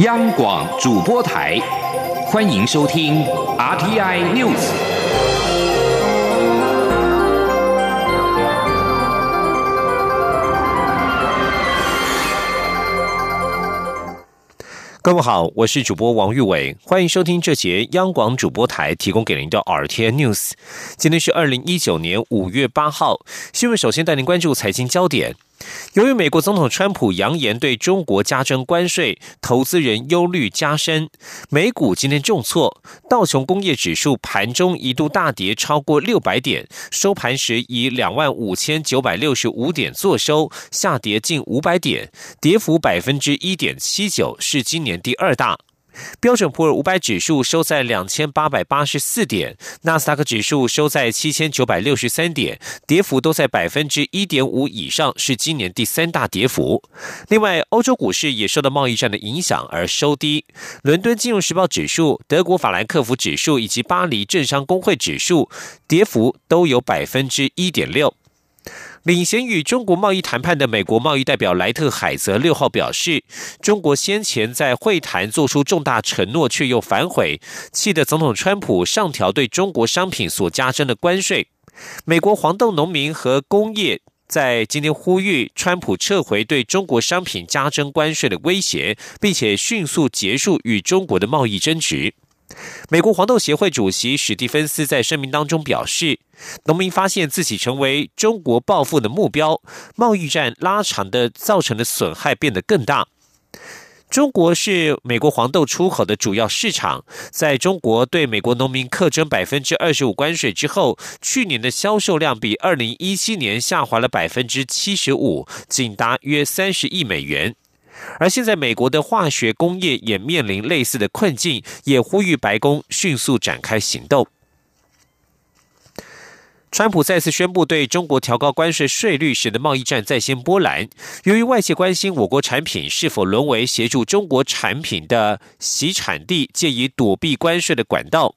央广主播台，欢迎收听 RTI News。各位好，我是主播王玉伟，欢迎收听这节央广主播台提供给您的 RTI News。今天是二零一九年五月八号，新闻首先带您关注财经焦点。由于美国总统川普扬言对中国加征关税，投资人忧虑加深，美股今天重挫，道琼工业指数盘中一度大跌超过六百点，收盘时以两万五千九百六十五点作收，下跌近五百点，跌幅百分之一点七九，是今年第二大。标准普尔五百指数收在两千八百八十四点，纳斯达克指数收在七千九百六十三点，跌幅都在百分之一点五以上，是今年第三大跌幅。另外，欧洲股市也受到贸易战的影响而收低。伦敦金融时报指数、德国法兰克福指数以及巴黎政商工会指数跌幅都有百分之一点六。领衔与中国贸易谈判的美国贸易代表莱特海泽六号表示，中国先前在会谈做出重大承诺，却又反悔，气得总统川普上调对中国商品所加征的关税。美国黄豆农民和工业在今天呼吁川普撤回对中国商品加征关税的威胁，并且迅速结束与中国的贸易争执。美国黄豆协会主席史蒂芬斯在声明当中表示，农民发现自己成为中国暴富的目标，贸易战拉长的造成的损害变得更大。中国是美国黄豆出口的主要市场，在中国对美国农民课征百分之二十五关税之后，去年的销售量比二零一七年下滑了百分之七十五，仅达约三十亿美元。而现在，美国的化学工业也面临类似的困境，也呼吁白宫迅速展开行动。川普再次宣布对中国调高关税税率，使得贸易战再掀波澜。由于外界关心我国产品是否沦为协助中国产品的洗产地，借以躲避关税的管道，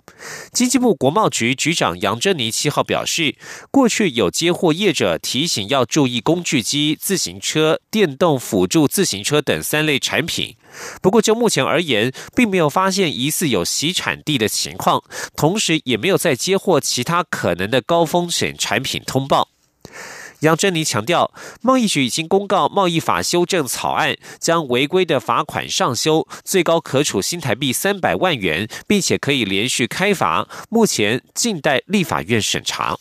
经济部国贸局局长杨珍妮七号表示，过去有接货业者提醒要注意工具机、自行车、电动辅助自行车等三类产品。不过，就目前而言，并没有发现疑似有洗产地的情况，同时也没有再接获其他可能的高风险产品通报。杨振宁强调，贸易局已经公告贸易法修正草案，将违规的罚款上修，最高可处新台币三百万元，并且可以连续开罚，目前静待立法院审查。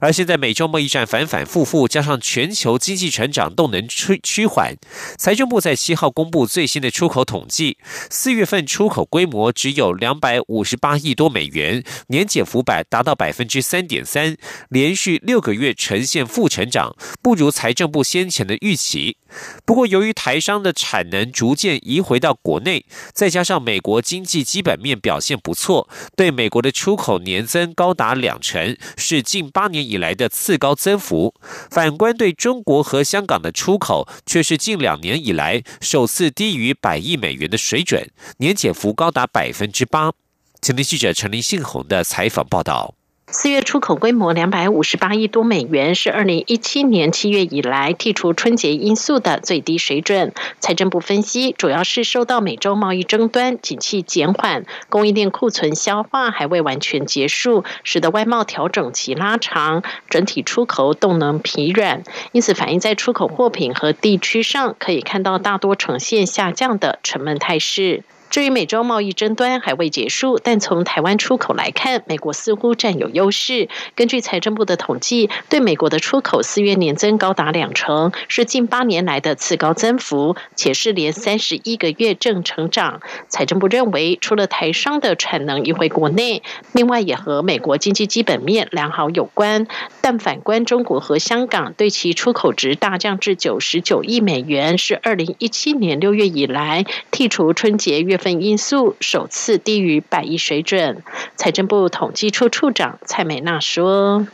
而现在，美洲贸易战反反复复，加上全球经济成长动能趋趋缓，财政部在七号公布最新的出口统计，四月份出口规模只有两百五十八亿多美元，年减幅百达到百分之三点三，连续六个月呈现负成长，不如财政部先前的预期。不过，由于台商的产能逐渐移回到国内，再加上美国经济基本面表现不错，对美国的出口年增高达两成，是近八年以来的次高增幅。反观对中国和香港的出口，却是近两年以来首次低于百亿美元的水准，年减幅高达百分之八。请听记者陈林信宏的采访报道。四月出口规模两百五十八亿多美元，是二零一七年七月以来剔除春节因素的最低水准。财政部分析，主要是受到美洲贸易争端、景气减缓、供应链库存消化还未完全结束，使得外贸调整期拉长，整体出口动能疲软，因此反映在出口货品和地区上，可以看到大多呈现下降的沉闷态势。至于美洲贸易争端还未结束，但从台湾出口来看，美国似乎占有优势。根据财政部的统计，对美国的出口四月年增高达两成，是近八年来的次高增幅，且是连三十一个月正成长。财政部认为，除了台商的产能移回国内，另外也和美国经济基本面良好有关。但反观中国和香港，对其出口值大降至九十九亿美元，是二零一七年六月以来剔除春节月。份因素首次低于百亿水准。财政部统计处处长蔡美娜说：“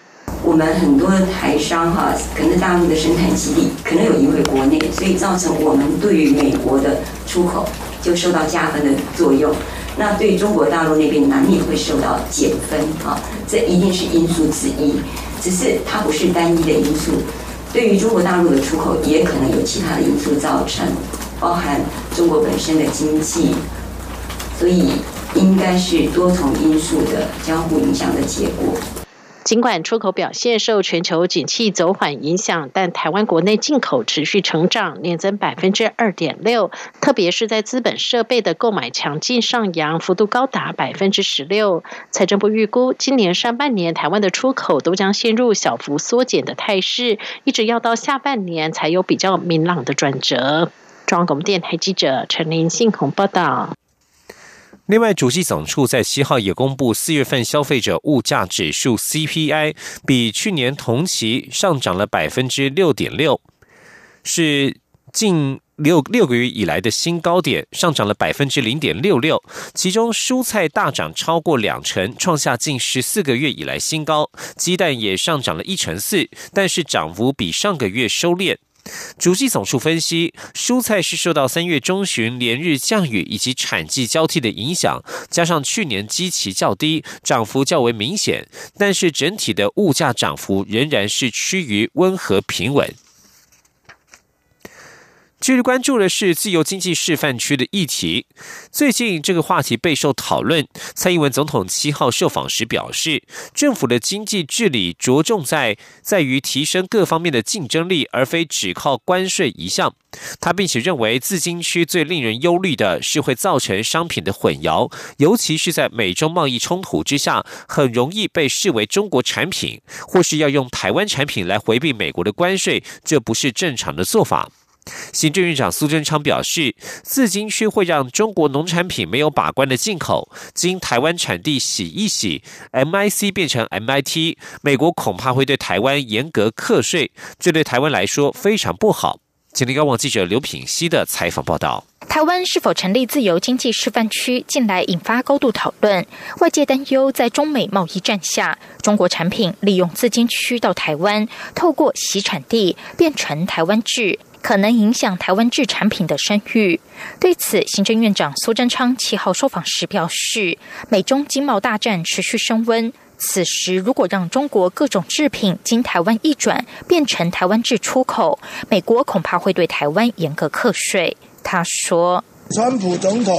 我们很多台商哈，可能大陆的生产基地可能有移回国内，所以造成我们对于美国的出口就受到加分的作用。那对中国大陆那边难免会受到减分啊，这一定是因素之一。只是它不是单一的因素，对于中国大陆的出口也可能有其他的因素造成。”包含中国本身的经济，所以应该是多重因素的相互影响的结果。尽管出口表现受全球景气走缓影响，但台湾国内进口持续成长，年增百分之二点六。特别是在资本设备的购买强劲上扬，幅度高达百分之十六。财政部预估，今年上半年台湾的出口都将陷入小幅缩减的态势，一直要到下半年才有比较明朗的转折。中广电台记者陈林信宏报道。另外，主计总处在七号也公布四月份消费者物价指数 CPI，比去年同期上涨了百分之六点六，是近六六个月以来的新高点，上涨了百分之零点六六。其中，蔬菜大涨超过两成，创下近十四个月以来新高；鸡蛋也上涨了一成四，但是涨幅比上个月收敛。主计总数分析，蔬菜是受到三月中旬连日降雨以及产季交替的影响，加上去年基期较低，涨幅较为明显。但是整体的物价涨幅仍然是趋于温和平稳。继续关注的是自由经济示范区的议题。最近这个话题备受讨论。蔡英文总统七号受访时表示，政府的经济治理着重在在于提升各方面的竞争力，而非只靠关税一项。他并且认为，自经区最令人忧虑的是会造成商品的混淆，尤其是在美中贸易冲突之下，很容易被视为中国产品，或是要用台湾产品来回避美国的关税，这不是正常的做法。行政院长苏贞昌表示，自金区会让中国农产品没有把关的进口，经台湾产地洗一洗，MIC 变成 MIT，美国恐怕会对台湾严格课税，这对台湾来说非常不好。请听高网记者刘品熙的采访报道。台湾是否成立自由经济示范区，近来引发高度讨论。外界担忧，在中美贸易战下，中国产品利用自金区到台湾，透过洗产地变成台湾制。可能影响台湾制产品的声誉。对此，行政院长苏贞昌七号受访时表示，美中经贸大战持续升温，此时如果让中国各种制品经台湾一转变成台湾制出口，美国恐怕会对台湾严格课税。他说：“川普总统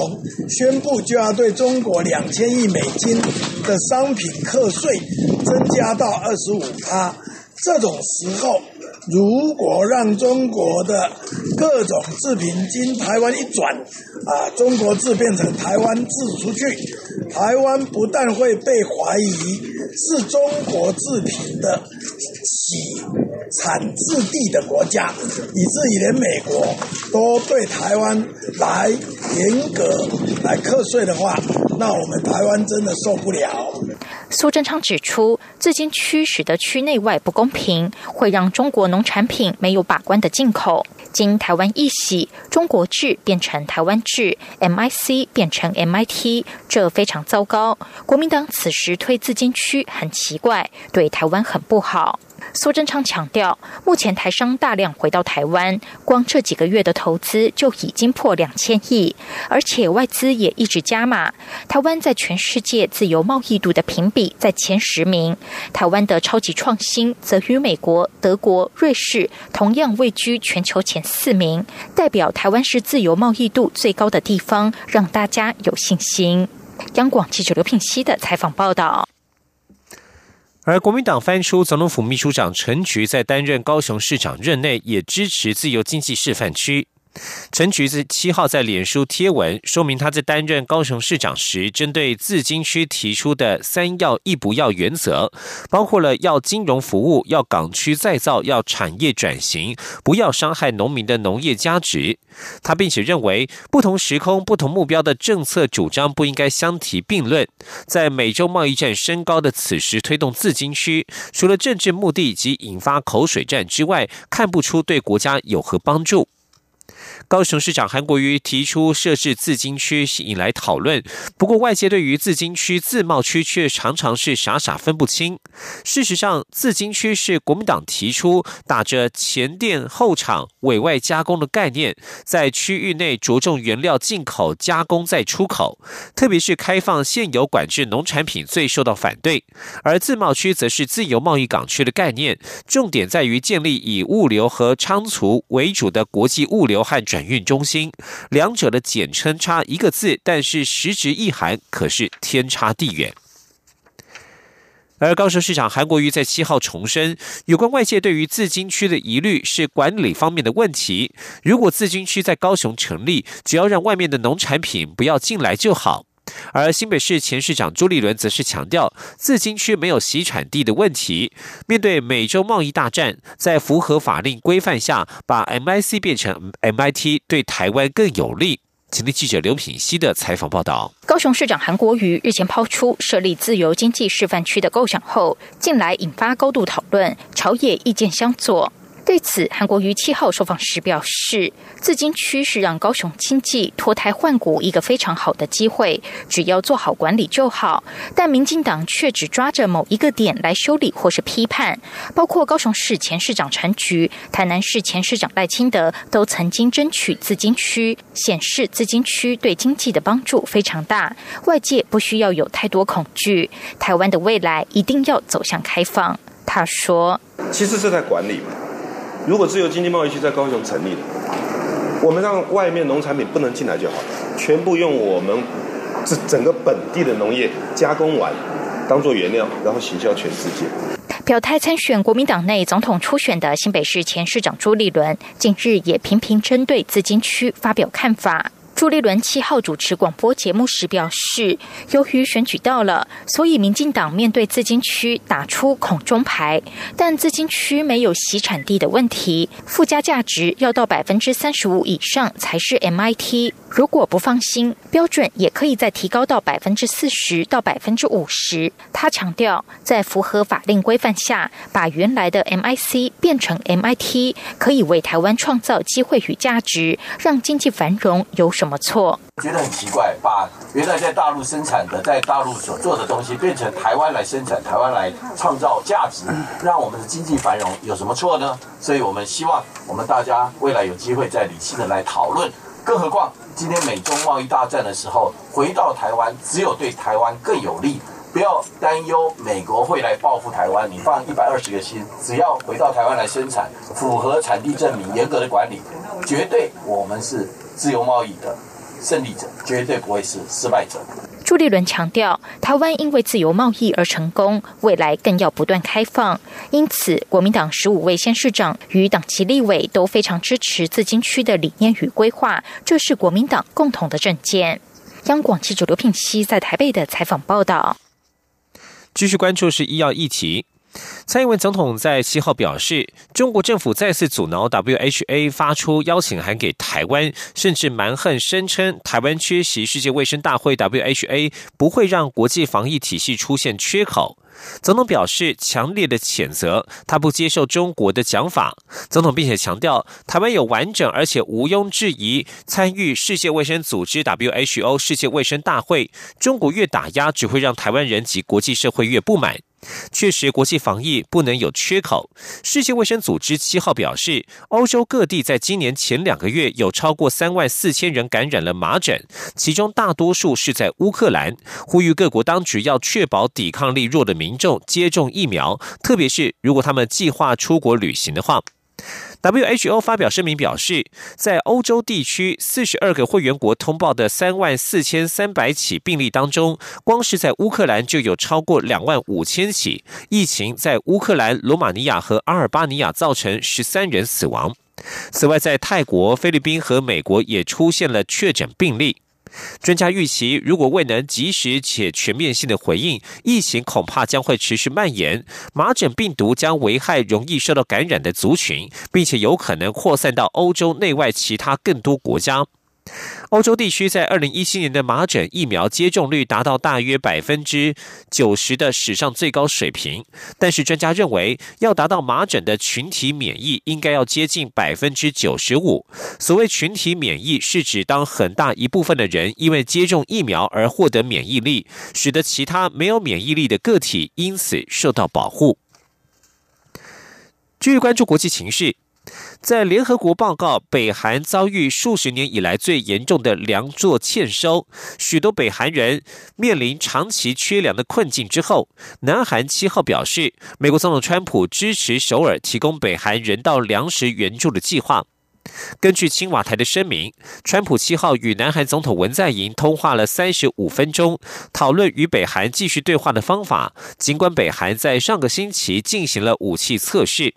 宣布就要对中国两千亿美金的商品课税增加到二十五趴，这种时候。”如果让中国的各种制品经台湾一转，啊，中国制变成台湾制出去，台湾不但会被怀疑是中国制品的起产制地的国家，以至于连美国都对台湾来严格来课税的话，那我们台湾真的受不了。苏贞昌指出，自金区使得区内外不公平，会让中国农产品没有把关的进口。经台湾一洗，中国制变成台湾制，MIC 变成 MIT，这非常糟糕。国民党此时推自金区很奇怪，对台湾很不好。苏贞昌强调，目前台商大量回到台湾，光这几个月的投资就已经破两千亿，而且外资也一直加码。台湾在全世界自由贸易度的评比在前十名，台湾的超级创新则与美国、德国、瑞士同样位居全球前四名，代表台湾是自由贸易度最高的地方，让大家有信心。央广记者刘品熙的采访报道。而国民党翻出总统府秘书长陈菊在担任高雄市长任内，也支持自由经济示范区。陈菊子七号在脸书贴文说明，他在担任高雄市长时，针对自金区提出的“三要一不要”原则，包括了要金融服务、要港区再造、要产业转型，不要伤害农民的农业价值。他并且认为，不同时空、不同目标的政策主张不应该相提并论。在美洲贸易战升高的此时，推动自金区，除了政治目的及引发口水战之外，看不出对国家有何帮助。高雄市长韩国瑜提出设置自金区，引来讨论。不过，外界对于自金区、自贸区却常常是傻傻分不清。事实上，自金区是国民党提出打着前店后厂、委外加工的概念，在区域内着重原料进口、加工再出口。特别是开放现有管制农产品最受到反对。而自贸区则是自由贸易港区的概念，重点在于建立以物流和仓储为主的国际物流和转运中心，两者的简称差一个字，但是实质意涵可是天差地远。而高雄市长韩国瑜在七号重申，有关外界对于自金区的疑虑是管理方面的问题。如果自金区在高雄成立，只要让外面的农产品不要进来就好。而新北市前市长朱立伦则是强调，自金区没有洗产地的问题。面对美洲贸易大战，在符合法令规范下，把 MIC 变成 MIT，对台湾更有利。请听记者刘品熙的采访报道。高雄市长韩国瑜日前抛出设立自由经济示范区的构想后，近来引发高度讨论，朝野意见相左。对此，韩国瑜七号受访时表示，自金区是让高雄经济脱胎换骨一个非常好的机会，只要做好管理就好。但民进党却只抓着某一个点来修理或是批判，包括高雄市前市长陈菊、台南市前市长赖清德都曾经争取自金区，显示自金区对经济的帮助非常大，外界不需要有太多恐惧。台湾的未来一定要走向开放。他说：“其实是在管理。”如果自由经济贸易区在高雄成立了，我们让外面农产品不能进来就好，全部用我们这整个本地的农业加工完，当做原料，然后行销全世界。表态参选国民党内总统初选的新北市前市长朱立伦，近日也频频针对资金区发表看法。朱立伦七号主持广播节目时表示，由于选举到了，所以民进党面对自金区打出孔中牌，但自金区没有洗产地的问题，附加价值要到百分之三十五以上才是 MIT。如果不放心，标准也可以再提高到百分之四十到百分之五十。他强调，在符合法令规范下，把原来的 MIC 变成 MIT，可以为台湾创造机会与价值，让经济繁荣，有什么错？觉得很奇怪，把原来在大陆生产的、在大陆所做的东西，变成台湾来生产，台湾来创造价值，让我们的经济繁荣，有什么错呢？所以我们希望我们大家未来有机会再理性的来讨论。更何况，今天美中贸易大战的时候，回到台湾只有对台湾更有利。不要担忧美国会来报复台湾，你放一百二十个心，只要回到台湾来生产，符合产地证明、严格的管理，绝对我们是自由贸易的胜利者，绝对不会是失败者。朱立伦强调，台湾因为自由贸易而成功，未来更要不断开放。因此，国民党十五位县市长与党籍立委都非常支持自金区的理念与规划，这是国民党共同的政见。央广记者刘品熙在台北的采访报道。继续关注是医药议题。蔡英文总统在七号表示，中国政府再次阻挠 WHA 发出邀请函给台湾，甚至蛮横声称台湾缺席世界卫生大会 WHA 不会让国际防疫体系出现缺口。总统表示强烈的谴责，他不接受中国的讲法。总统并且强调，台湾有完整而且毋庸置疑参与世界卫生组织 WHO 世界卫生大会。中国越打压，只会让台湾人及国际社会越不满。确实，国际防疫不能有缺口。世界卫生组织七号表示，欧洲各地在今年前两个月有超过三万四千人感染了麻疹，其中大多数是在乌克兰。呼吁各国当局要确保抵抗力弱的民众接种疫苗，特别是如果他们计划出国旅行的话。WHO 发表声明表示，在欧洲地区四十二个会员国通报的三万四千三百起病例当中，光是在乌克兰就有超过两万五千起。疫情在乌克兰、罗马尼亚和阿尔巴尼亚造成十三人死亡。此外，在泰国、菲律宾和美国也出现了确诊病例。专家预期，如果未能及时且全面性的回应，疫情恐怕将会持续蔓延。麻疹病毒将危害容易受到感染的族群，并且有可能扩散到欧洲内外其他更多国家。欧洲地区在二零一七年的麻疹疫苗接种率达到大约百分之九十的史上最高水平，但是专家认为，要达到麻疹的群体免疫，应该要接近百分之九十五。所谓群体免疫，是指当很大一部分的人因为接种疫苗而获得免疫力，使得其他没有免疫力的个体因此受到保护。继续关注国际情势。在联合国报告，北韩遭遇数十年以来最严重的粮作欠收，许多北韩人面临长期缺粮的困境之后，南韩七号表示，美国总统川普支持首尔提供北韩人道粮食援助的计划。根据青瓦台的声明，川普七号与南韩总统文在寅通话了三十五分钟，讨论与北韩继续对话的方法。尽管北韩在上个星期进行了武器测试，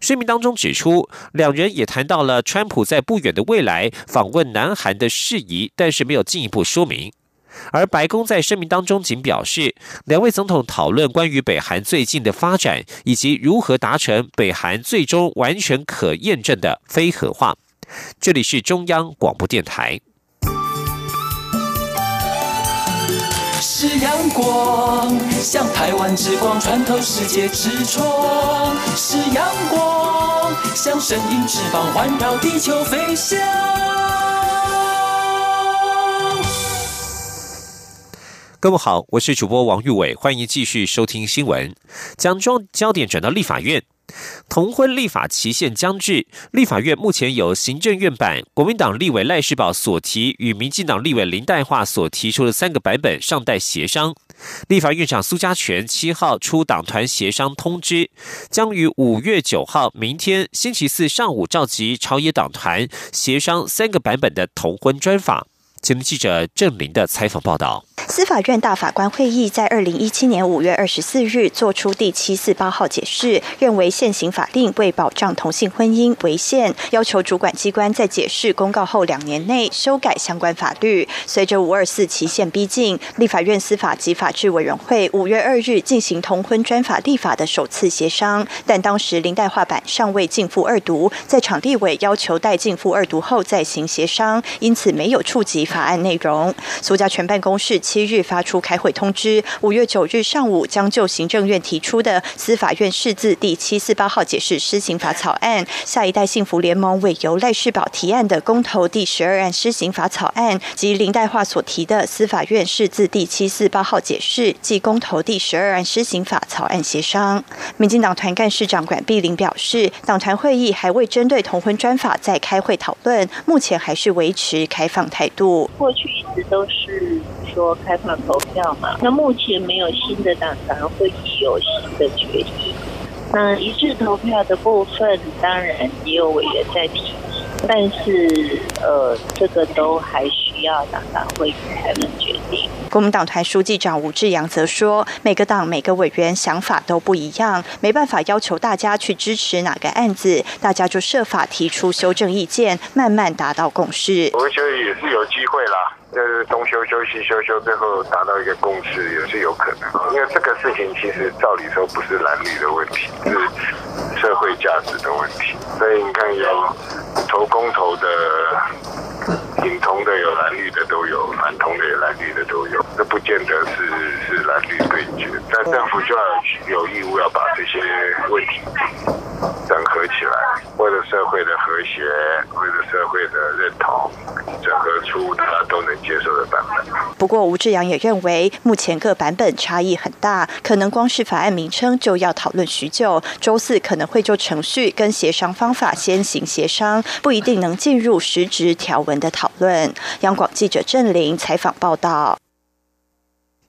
声明当中指出，两人也谈到了川普在不远的未来访问南韩的事宜，但是没有进一步说明。而白宫在声明当中仅表示，两位总统讨论关于北韩最近的发展，以及如何达成北韩最终完全可验证的非核化。这里是中央广播电台。是阳光，像台湾之光穿透世界之窗；是阳光，像神鹰翅膀环绕地球飞翔。各位好，我是主播王玉伟，欢迎继续收听新闻。将焦焦点转到立法院，同婚立法期限将至，立法院目前有行政院版、国民党立委赖世宝所提与民进党立委林黛化所提出的三个版本尚待协商。立法院长苏家全七号出党团协商通知，将于五月九号明天星期四上午召集朝野党团协商三个版本的同婚专法。请记者郑林的采访报道。司法院大法官会议在二零一七年五月二十四日作出第七四八号解释，认为现行法令为保障同性婚姻违宪，要求主管机关在解释公告后两年内修改相关法律。随着五二四期限逼近，立法院司法及法制委员会五月二日进行同婚专法立法的首次协商，但当时林代化版尚未进赴二读，在场地委要求待进赴二读后再行协商，因此没有触及法案内容。苏家全办公室。七日发出开会通知，五月九日上午将就行政院提出的司法院释字第七四八号解释施行法草案、下一代幸福联盟委由赖世宝提案的公投第十二案施行法草案及林代化所提的司法院释字第七四八号解释即公投第十二案施行法草案协商。民进党团干事长管碧玲表示，党团会议还未针对同婚专法再开会讨论，目前还是维持开放态度。过去一直都是说。开放投票嘛？那目前没有新的党团会议有新的决议。那一致投票的部分，当然也有委员在提。但是，呃，这个都还需要党党会议才能决定。国民党团书记长吴志阳则说，每个党每个委员想法都不一样，没办法要求大家去支持哪个案子，大家就设法提出修正意见，慢慢达到共识。我觉得也是有机会啦。就是东修修西修修，最后达到一个共识也是有可能。因为这个事情其实照理说不是蓝绿的问题，是社会价值的问题。所以你看，有投公投的、挺同的、有蓝绿的都有，反同的、有蓝绿的都有。这不见得是是蓝绿对决，但政府就要有义务要把这些问题整合起来，为了社会的和谐，为了社会的认同。整合出大家都能接受的版本。不过，吴志阳也认为，目前各版本差异很大，可能光是法案名称就要讨论许久。周四可能会就程序跟协商方法先行协商，不一定能进入实质条文的讨论。央广记者郑玲采访报道。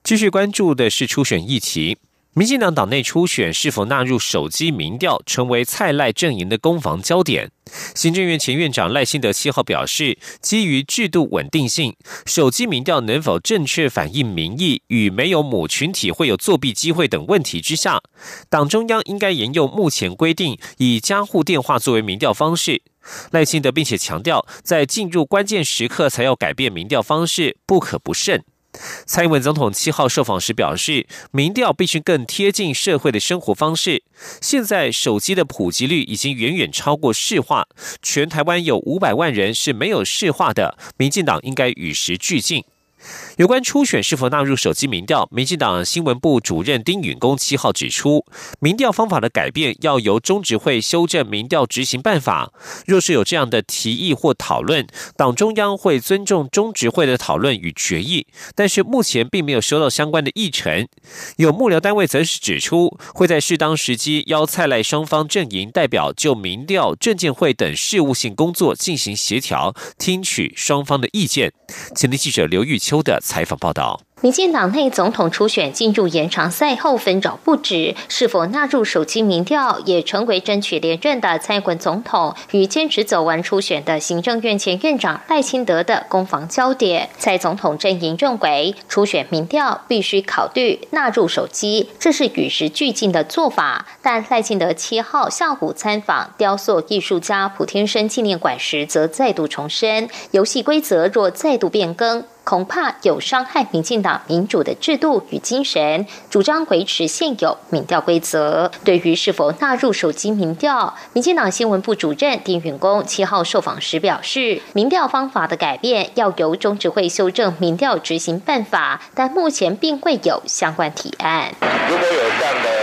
继续关注的是初选议题。民进党党内初选是否纳入手机民调，成为蔡赖阵营的攻防焦点。行政院前院长赖清德七号表示，基于制度稳定性，手机民调能否正确反映民意，与没有母群体会有作弊机会等问题之下，党中央应该沿用目前规定，以家户电话作为民调方式。赖清德并且强调，在进入关键时刻才要改变民调方式，不可不慎。蔡英文总统七号受访时表示，民调必须更贴近社会的生活方式。现在手机的普及率已经远远超过市化，全台湾有五百万人是没有市化的，民进党应该与时俱进。有关初选是否纳入手机民调，民进党新闻部主任丁允恭七号指出，民调方法的改变要由中执会修正民调执行办法。若是有这样的提议或讨论，党中央会尊重中执会的讨论与决议。但是目前并没有收到相关的议程。有幕僚单位则是指出，会在适当时机邀蔡赖双方阵营代表就民调、证监会等事务性工作进行协调，听取双方的意见。前天记者刘玉秋。的采访报道。民进党内总统初选进入延长赛后纷扰不止，是否纳入手机民调，也成为争取连任的蔡英文总统与坚持走完初选的行政院前院长赖清德的攻防焦点。蔡总统阵营认为，初选民调必须考虑纳入手机，这是与时俱进的做法。但赖清德七号下午参访雕塑艺术家普天生纪念馆时，则再度重申，游戏规则若再度变更。恐怕有伤害民进党民主的制度与精神，主张维持现有民调规则。对于是否纳入手机民调，民进党新闻部主任丁允恭七号受访时表示，民调方法的改变要由中执会修正民调执行办法，但目前并未有相关提案。如果有这样的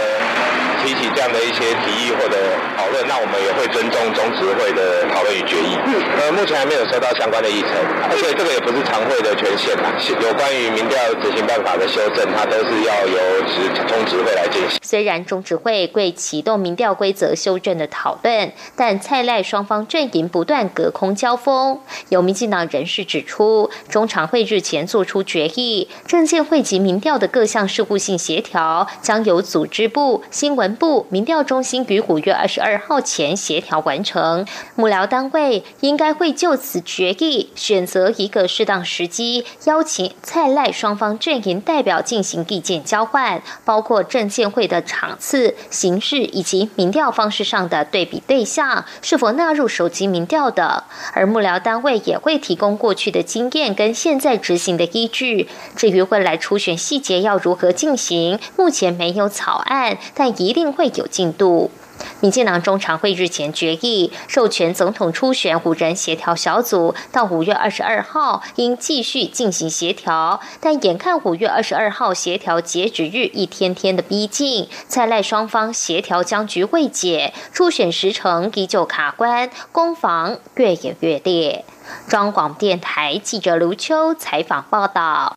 提起这样的一些提议或者讨论，那我们也会尊重中执会的讨论与决议。呃，目前还没有收到相关的议程，而且这个也不是常会的权限啊。有关于民调执行办法的修正，它都是要由执中执会来进行。虽然中执会会启动民调规则修正的讨论，但蔡赖双方阵营不断隔空交锋。有民进党人士指出，中常会日前做出决议，政见会及民调的各项事务性协调，将由组织部、新闻部、民调中心于五月二十二号前协调完成。幕僚单位应该会就此决议，选择一个适当时机，邀请蔡赖双方阵营代表进行意见交换，包括政见会的场次、形式以及民调方式上的对比对象是否纳入手机民调的。而幕僚单位也会提供过去的经验跟现在执行的依据。至于未来初选细节要如何进行，目前没有草案，但一定会有进度。民进党中常会日前决议，授权总统初选五人协调小组到五月二十二号应继续进行协调，但眼看五月二十二号协调截止日一天天的逼近，蔡赖双方协调僵局未解，初选时程依旧卡关，攻防越演越烈。中广电台记者卢秋采访报道。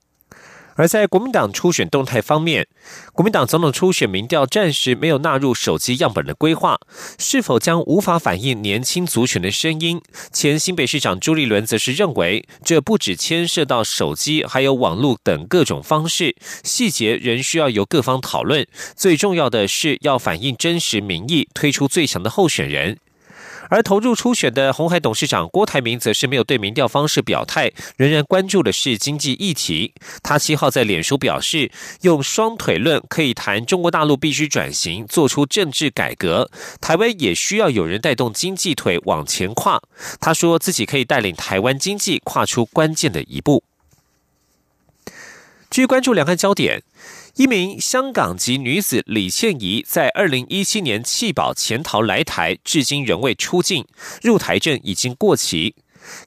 而在国民党初选动态方面，国民党总统初选民调暂时没有纳入手机样本的规划，是否将无法反映年轻族群的声音？前新北市长朱立伦则是认为，这不只牵涉到手机，还有网络等各种方式，细节仍需要由各方讨论。最重要的是要反映真实民意，推出最强的候选人。而投入初选的红海董事长郭台铭则是没有对民调方式表态，仍然关注的是经济议题。他七号在脸书表示，用双腿论可以谈中国大陆必须转型，做出政治改革，台湾也需要有人带动经济腿往前跨。他说自己可以带领台湾经济跨出关键的一步。据关注两岸焦点。一名香港籍女子李倩怡在二零一七年弃保潜逃来台，至今仍未出境，入台证已经过期。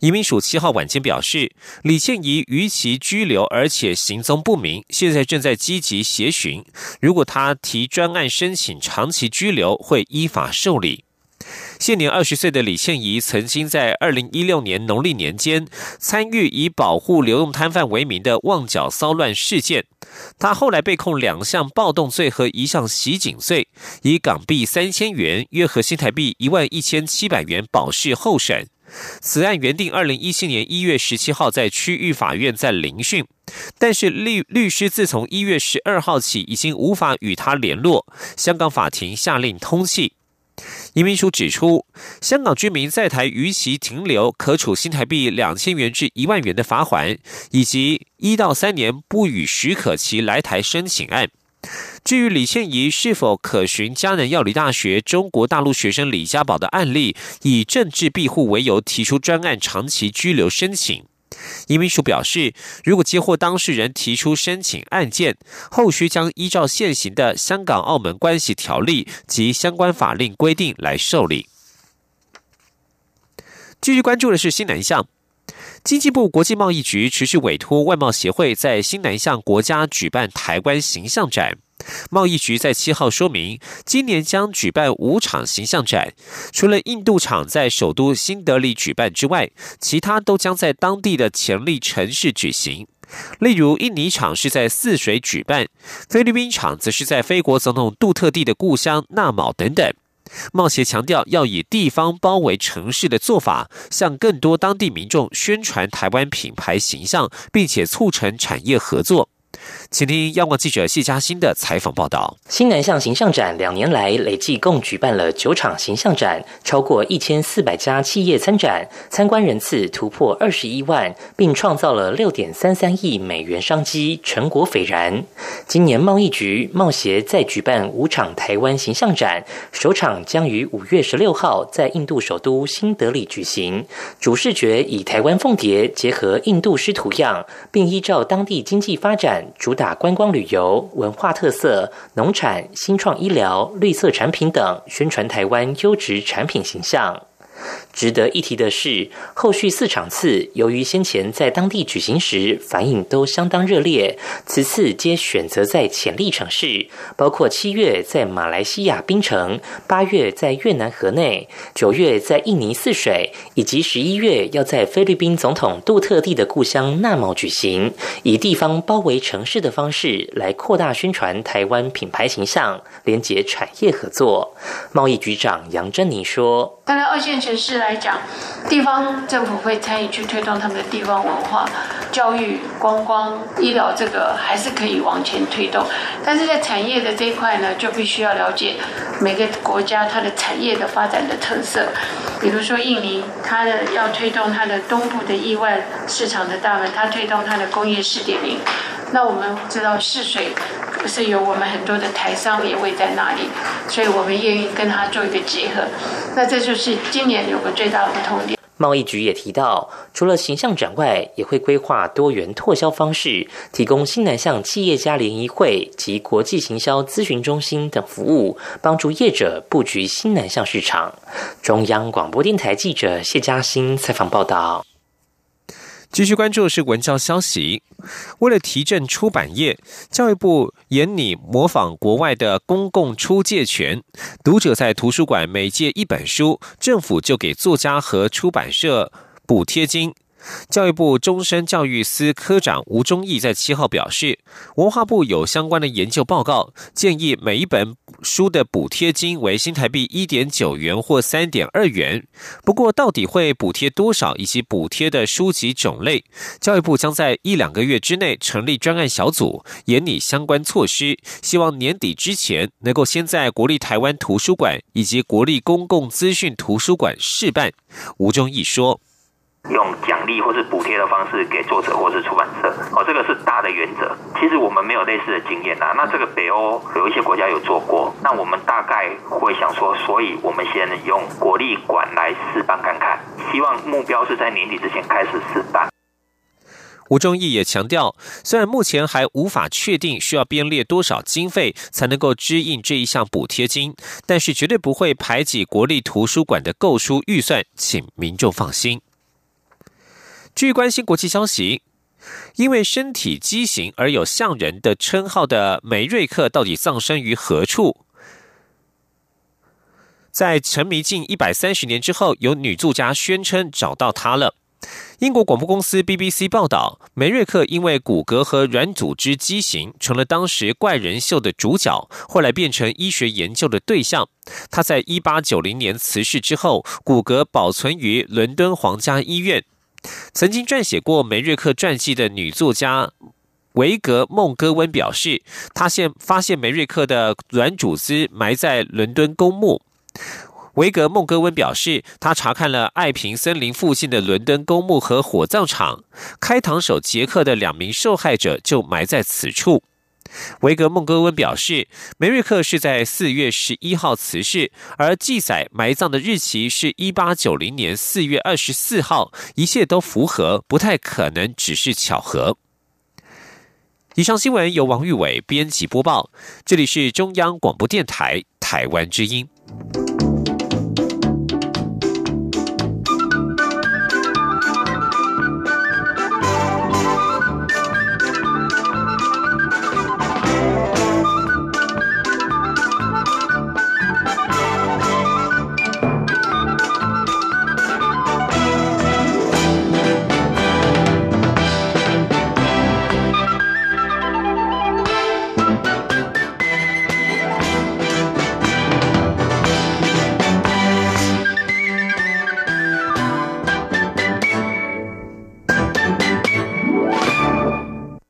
移民署七号晚间表示，李倩怡逾期拘留，而且行踪不明，现在正在积极协寻。如果她提专案申请长期拘留，会依法受理。现年二十岁的李倩怡，曾经在二零一六年农历年间参与以保护流动摊贩为名的旺角骚乱事件。他后来被控两项暴动罪和一项袭警罪，以港币三千元（约合新台币一万一千七百元）保释候审。此案原定二零一七年一月十七号在区域法院在聆讯，但是律律师自从一月十二号起已经无法与他联络，香港法庭下令通缉。移民署指出，香港居民在台逾期停留，可处新台币两千元至一万元的罚款，以及一到三年不予许可其来台申请案。至于李倩怡是否可循迦南药理大学中国大陆学生李家宝的案例，以政治庇护为由提出专案长期拘留申请？移民署表示，如果接获当事人提出申请案件，后续将依照现行的《香港澳门关系条例》及相关法令规定来受理。继续关注的是新南向，经济部国际贸易局持续委托外贸协会在新南向国家举办台湾形象展。贸易局在七号说明，今年将举办五场形象展，除了印度场在首都新德里举办之外，其他都将在当地的潜力城市举行。例如，印尼场是在泗水举办，菲律宾场则是在菲国总统杜特地的故乡纳卯等等。贸协强调，要以地方包围城市的做法，向更多当地民众宣传台湾品牌形象，并且促成产业合作。请听央广记者谢嘉欣的采访报道。新南向形象展两年来累计共举办了九场形象展，超过一千四百家企业参展，参观人次突破二十一万，并创造了六点三三亿美元商机，成果斐然。今年贸易局贸协再举办五场台湾形象展，首场将于五月十六号在印度首都新德里举行，主视觉以台湾凤蝶结合印度狮图样，并依照当地经济发展主。打观光旅游、文化特色、农产、新创医疗、绿色产品等，宣传台湾优质产品形象。值得一提的是，后续四场次由于先前在当地举行时反应都相当热烈，此次皆选择在潜力城市，包括七月在马来西亚槟城，八月在越南河内，九月在印尼泗水，以及十一月要在菲律宾总统杜特地的故乡纳茂举行，以地方包围城市的方式来扩大宣传台湾品牌形象，连接产业合作。贸易局长杨珍妮说：“当然，二线城市。”来来讲，地方政府会参与去推动他们的地方文化、教育、观光、医疗，这个还是可以往前推动。但是在产业的这一块呢，就必须要了解每个国家它的产业的发展的特色。比如说印尼，它的要推动它的东部的意外市场的大门，它推动它的工业四点零。那我们知道试水不是有我们很多的台商也会在那里，所以我们愿意跟他做一个结合。那这就是今年有个最大的不同点。贸易局也提到，除了形象展外，也会规划多元拓销方式，提供新南向企业家联谊会及国际行销咨询中心等服务，帮助业者布局新南向市场。中央广播电台记者谢嘉欣采访报道。继续关注是文教消息。为了提振出版业，教育部严拟模仿国外的公共出借权，读者在图书馆每借一本书，政府就给作家和出版社补贴金。教育部终身教育司科长吴忠义在七号表示，文化部有相关的研究报告，建议每一本书的补贴金为新台币一点九元或三点二元。不过，到底会补贴多少以及补贴的书籍种类，教育部将在一两个月之内成立专案小组，研拟相关措施，希望年底之前能够先在国立台湾图书馆以及国立公共资讯图书馆试办。吴忠义说。用奖励或是补贴的方式给作者或是出版社，哦，这个是大的原则。其实我们没有类似的经验呐。那这个北欧有一些国家有做过，那我们大概会想说，所以我们先用国立馆来试办看看，希望目标是在年底之前开始试办。吴忠义也强调，虽然目前还无法确定需要编列多少经费才能够支应这一项补贴金，但是绝对不会排挤国立图书馆的购书预算，请民众放心。据关心国际消息，因为身体畸形而有像人的称号的梅瑞克到底葬身于何处？在沉迷近一百三十年之后，有女作家宣称找到他了。英国广播公司 BBC 报道，梅瑞克因为骨骼和软组织畸形，成了当时怪人秀的主角，后来变成医学研究的对象。他在一八九零年辞世之后，骨骼保存于伦敦皇家医院。曾经撰写过梅瑞克传记的女作家维格孟戈温表示，她现发现梅瑞克的软组织埋在伦敦公墓。维格孟戈温表示，他查看了爱平森林附近的伦敦公墓和火葬场，开膛手杰克的两名受害者就埋在此处。维格孟戈温表示，梅瑞克是在四月十一号辞世，而记载埋葬的日期是一八九零年四月二十四号，一切都符合，不太可能只是巧合。以上新闻由王玉伟编辑播报，这里是中央广播电台台湾之音。